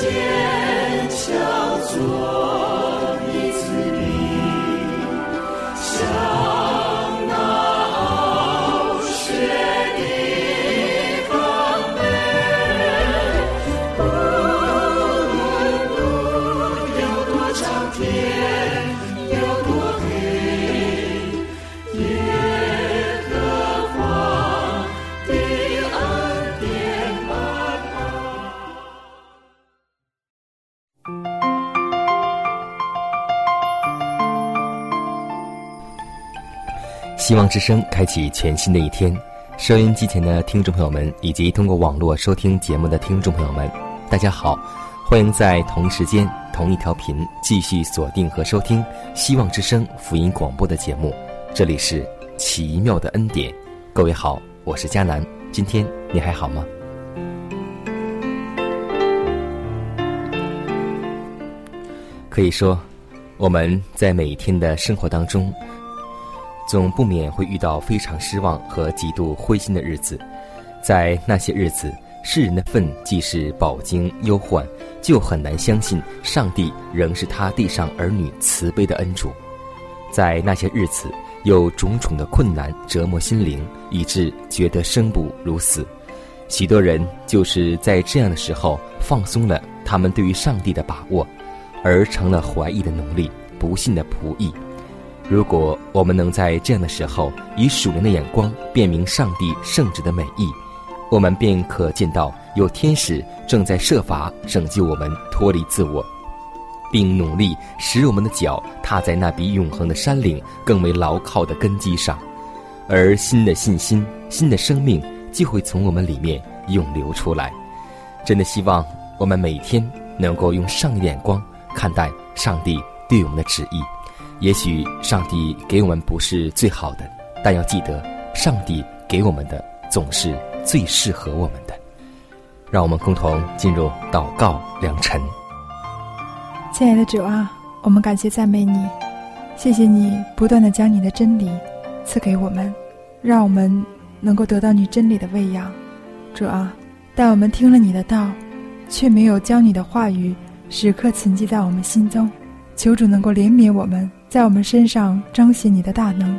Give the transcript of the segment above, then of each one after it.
坚强做。之声开启全新的一天，收音机前的听众朋友们，以及通过网络收听节目的听众朋友们，大家好，欢迎在同一时间、同一条频继续锁定和收听希望之声福音广播的节目。这里是奇妙的恩典，各位好，我是佳楠，今天你还好吗？可以说，我们在每一天的生活当中。总不免会遇到非常失望和极度灰心的日子，在那些日子，世人的愤既是饱经忧患，就很难相信上帝仍是他地上儿女慈悲的恩主。在那些日子，有种种的困难折磨心灵，以致觉得生不如死。许多人就是在这样的时候放松了他们对于上帝的把握，而成了怀疑的奴隶，不信的仆役。如果我们能在这样的时候以属灵的眼光辨明上帝圣旨的美意，我们便可见到有天使正在设法拯救我们脱离自我，并努力使我们的脚踏在那比永恒的山岭更为牢靠的根基上，而新的信心、新的生命就会从我们里面涌流出来。真的希望我们每天能够用上帝眼光看待上帝对我们的旨意。也许上帝给我们不是最好的，但要记得，上帝给我们的总是最适合我们的。让我们共同进入祷告良辰。亲爱的主啊，我们感谢赞美你，谢谢你不断的将你的真理赐给我们，让我们能够得到你真理的喂养。主啊，但我们听了你的道，却没有将你的话语时刻存记在我们心中，求主能够怜悯我们。在我们身上彰显你的大能，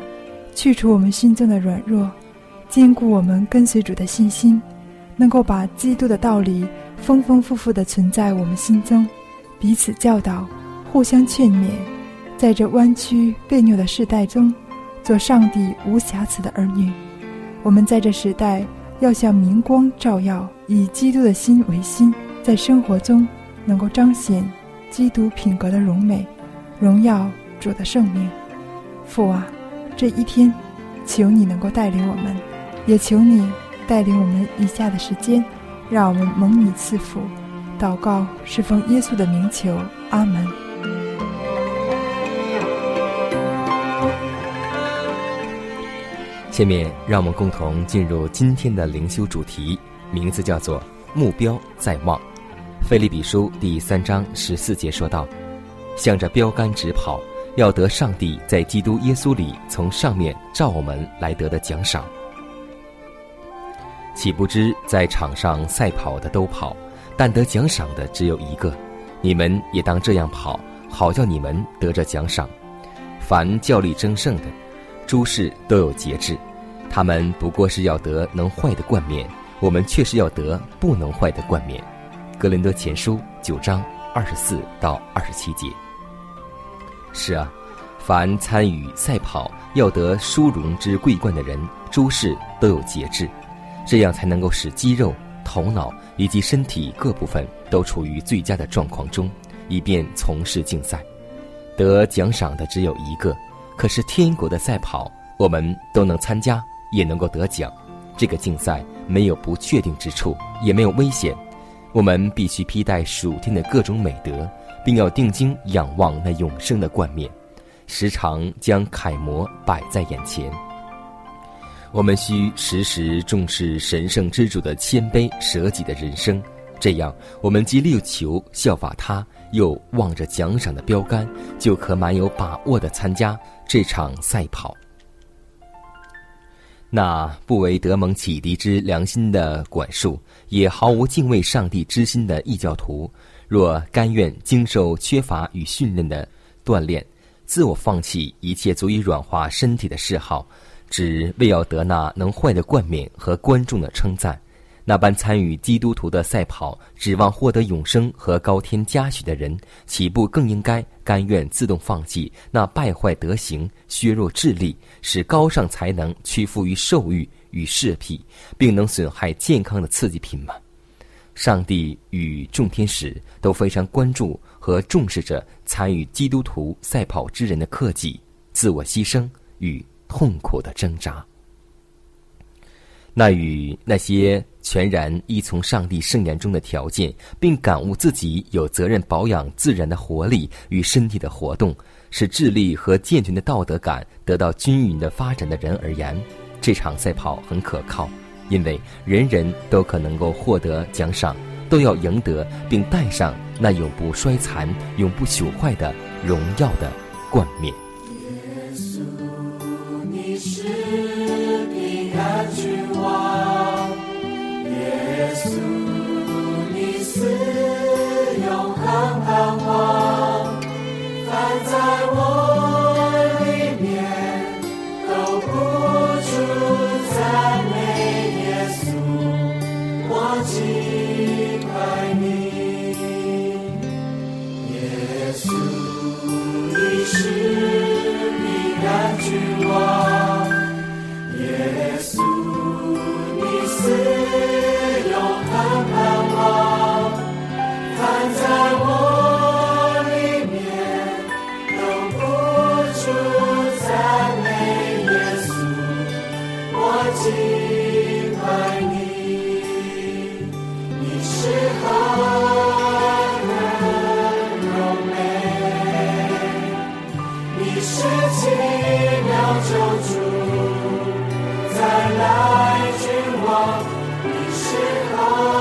去除我们心中的软弱，坚固我们跟随主的信心，能够把基督的道理丰丰富富的存在我们心中，彼此教导，互相劝勉，在这弯曲别扭的时代中，做上帝无瑕疵的儿女。我们在这时代要像明光照耀，以基督的心为心，在生活中能够彰显基督品格的荣美、荣耀。主的圣命，父啊，这一天，求你能够带领我们，也求你带领我们以下的时间，让我们蒙你赐福。祷告是奉耶稣的名求，阿门。下面让我们共同进入今天的灵修主题，名字叫做“目标在望”。费利比书第三章十四节说道：“向着标杆直跑。”要得上帝在基督耶稣里从上面照我们来得的奖赏，岂不知在场上赛跑的都跑，但得奖赏的只有一个。你们也当这样跑，好叫你们得着奖赏。凡教力争胜的，诸事都有节制。他们不过是要得能坏的冠冕，我们却是要得不能坏的冠冕。格林德前书九章二十四到二十七节。是啊，凡参与赛跑要得殊荣之桂冠的人，诸事都有节制，这样才能够使肌肉、头脑以及身体各部分都处于最佳的状况中，以便从事竞赛。得奖赏的只有一个，可是天国的赛跑，我们都能参加，也能够得奖。这个竞赛没有不确定之处，也没有危险。我们必须披戴属天的各种美德，并要定睛仰望那永生的冠冕，时常将楷模摆在眼前。我们需时时重视神圣之主的谦卑舍己的人生，这样我们既力求效法他，又望着奖赏的标杆，就可蛮有把握的参加这场赛跑。那不为德蒙启迪之良心的管束，也毫无敬畏上帝之心的异教徒，若甘愿经受缺乏与训练的锻炼，自我放弃一切足以软化身体的嗜好。只为要得那能坏的冠冕和观众的称赞，那般参与基督徒的赛跑，指望获得永生和高天嘉许的人，岂不更应该甘愿自动放弃那败坏德行、削弱智力、使高尚才能屈服于兽欲与嗜癖，并能损害健康的刺激品吗？上帝与众天使都非常关注和重视着参与基督徒赛跑之人的克己、自我牺牲与。痛苦的挣扎，那与那些全然依从上帝圣言中的条件，并感悟自己有责任保养自然的活力与身体的活动，使智力和健全的道德感得到均匀的发展的人而言，这场赛跑很可靠，因为人人都可能够获得奖赏，都要赢得并带上那永不衰残、永不朽坏的荣耀的冠冕。在我。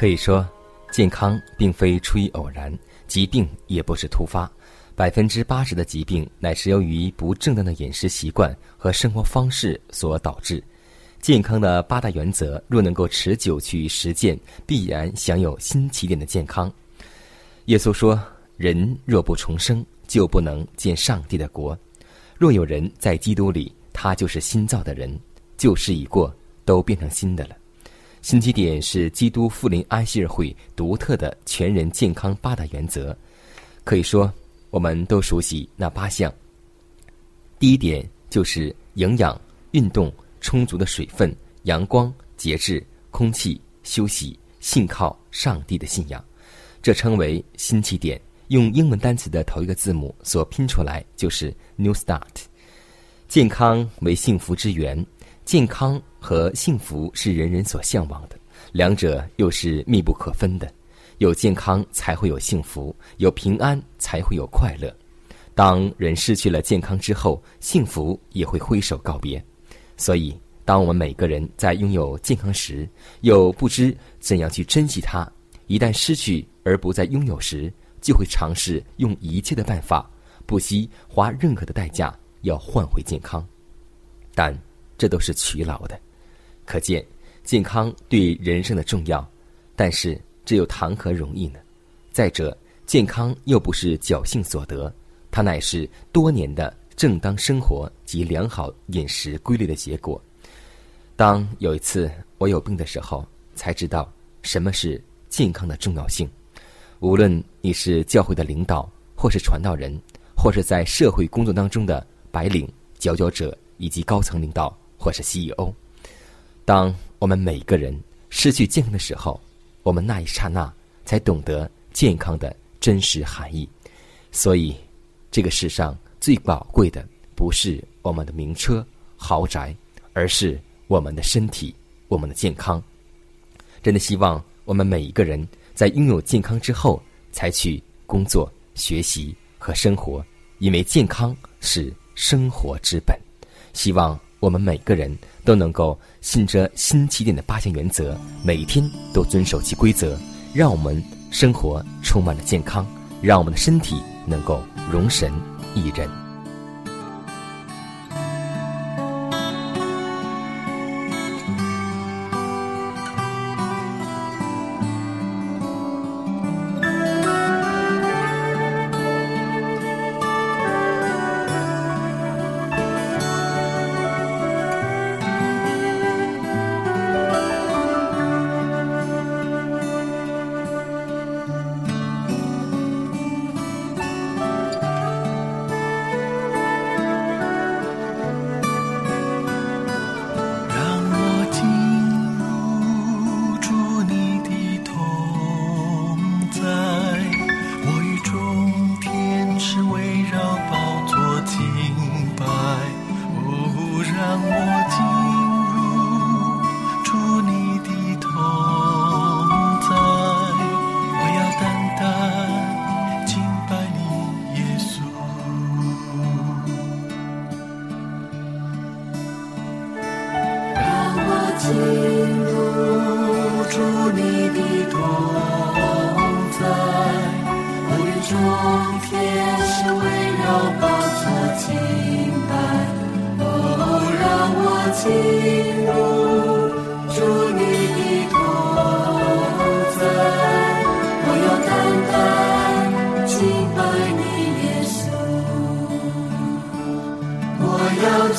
可以说，健康并非出于偶然，疾病也不是突发。百分之八十的疾病乃是由于不正当的饮食习惯和生活方式所导致。健康的八大原则若能够持久去实践，必然享有新起点的健康。耶稣说：“人若不重生，就不能见上帝的国。若有人在基督里，他就是新造的人，旧事已过，都变成新的了。”新起点是基督富林安息日会独特的全人健康八大原则，可以说。我们都熟悉那八项。第一点就是营养、运动、充足的水分、阳光、节制、空气、休息、信靠上帝的信仰，这称为新起点。用英文单词的头一个字母所拼出来就是 New Start。健康为幸福之源，健康和幸福是人人所向往的，两者又是密不可分的。有健康才会有幸福，有平安才会有快乐。当人失去了健康之后，幸福也会挥手告别。所以，当我们每个人在拥有健康时，又不知怎样去珍惜它；一旦失去而不再拥有时，就会尝试用一切的办法，不惜花任何的代价要换回健康。但这都是徒劳的。可见，健康对人生的重要。但是。这又谈何容易呢？再者，健康又不是侥幸所得，它乃是多年的正当生活及良好饮食规律的结果。当有一次我有病的时候，才知道什么是健康的重要性。无论你是教会的领导，或是传道人，或是在社会工作当中的白领、佼佼者以及高层领导，或是 CEO，当我们每一个人失去健康的时候，我们那一刹那才懂得健康的真实含义，所以这个世上最宝贵的不是我们的名车豪宅，而是我们的身体，我们的健康。真的希望我们每一个人在拥有健康之后，才去工作、学习和生活，因为健康是生活之本。希望我们每个人。都能够信着新起点的八项原则，每一天都遵守其规则，让我们生活充满了健康，让我们的身体能够容神一人。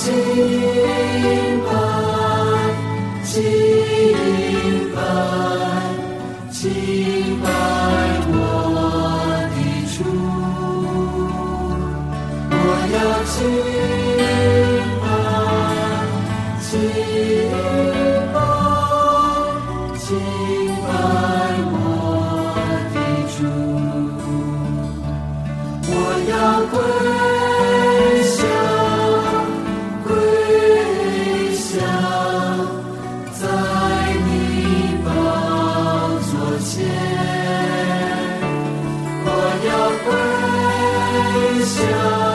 see. 想。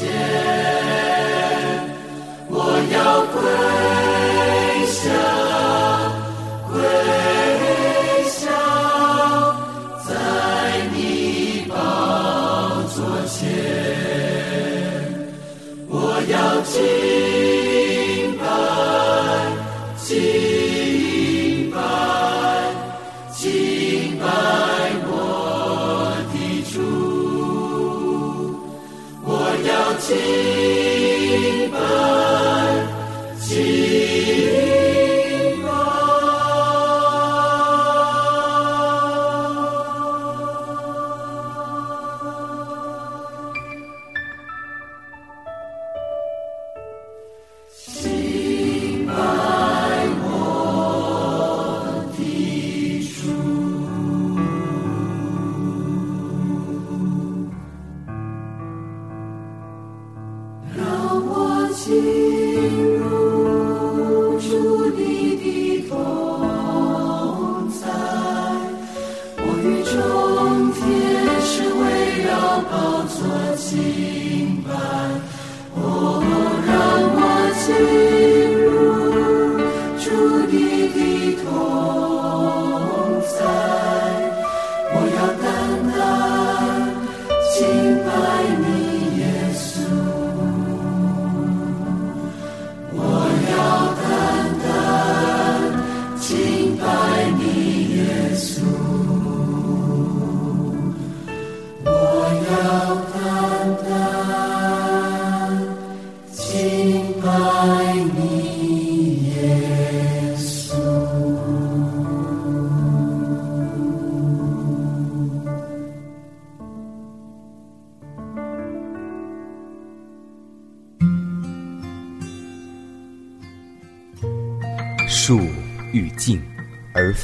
宝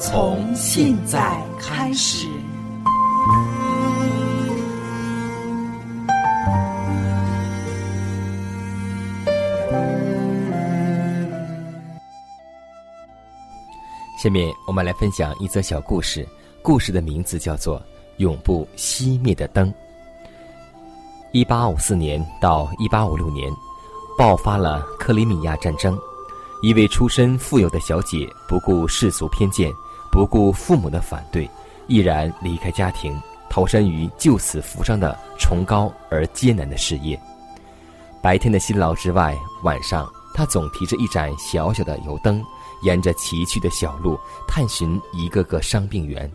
从现在开始。下面我们来分享一则小故事，故事的名字叫做《永不熄灭的灯》。一八五四年到一八五六年，爆发了克里米亚战争。一位出身富有的小姐，不顾世俗偏见，不顾父母的反对，毅然离开家庭，投身于救死扶伤的崇高而艰难的事业。白天的辛劳之外，晚上他总提着一盏小小的油灯，沿着崎岖的小路探寻一个个伤病员。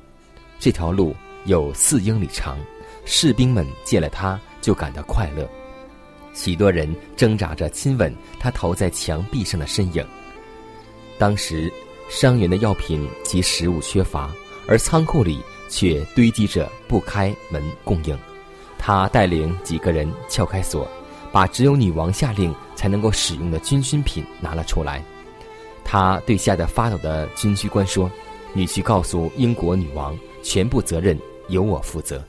这条路有四英里长，士兵们见了他就感到快乐。许多人挣扎着亲吻他投在墙壁上的身影。当时，伤员的药品及食物缺乏，而仓库里却堆积着不开门供应。他带领几个人撬开锁，把只有女王下令才能够使用的军需品拿了出来。他对吓得发抖的军需官说：“你去告诉英国女王，全部责任由我负责。”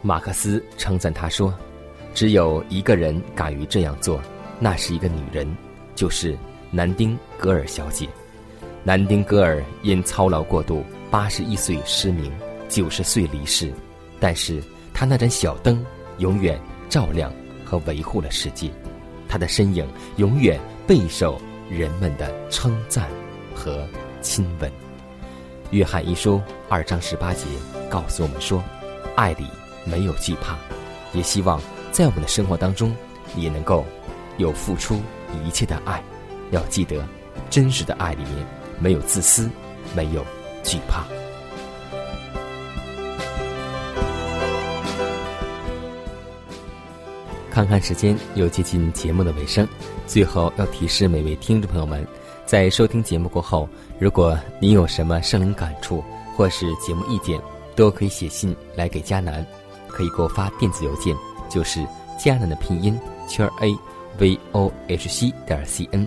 马克思称赞他说：“只有一个人敢于这样做，那是一个女人，就是南丁格尔小姐。南丁格尔因操劳过度，八十一岁失明，九十岁离世。”但是他那盏小灯永远照亮和维护了世界，他的身影永远备受人们的称赞和亲吻。约翰一书二章十八节告诉我们说：“爱里没有惧怕。”也希望在我们的生活当中，也能够有付出一切的爱。要记得，真实的爱里面没有自私，没有惧怕。看看时间，又接近节目的尾声。最后要提示每位听众朋友们，在收听节目过后，如果您有什么生灵感触或是节目意见，都可以写信来给佳楠，可以给我发电子邮件，就是佳楠的拼音圈 a v o h c 点 c n。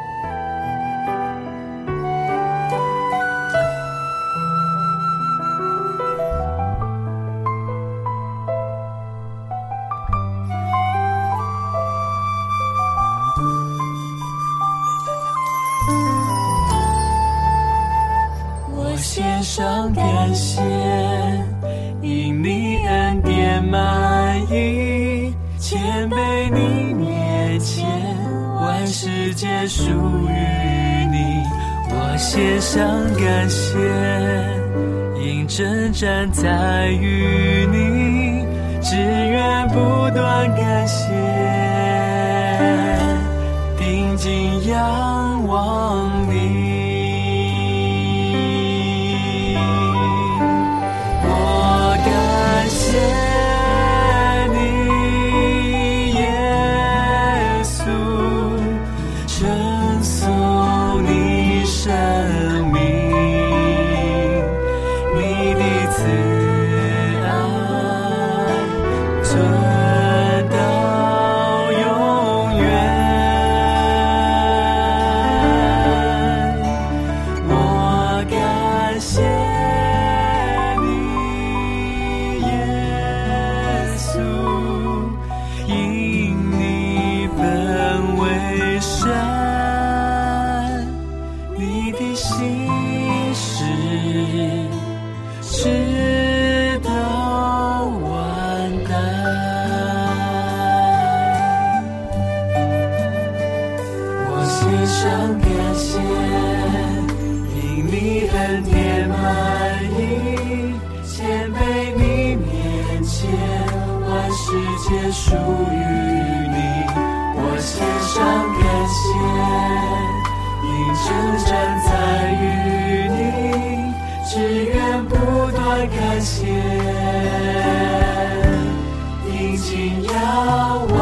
世界属于你。我献上感谢，因征战在于你，只愿不断感谢，定睛仰望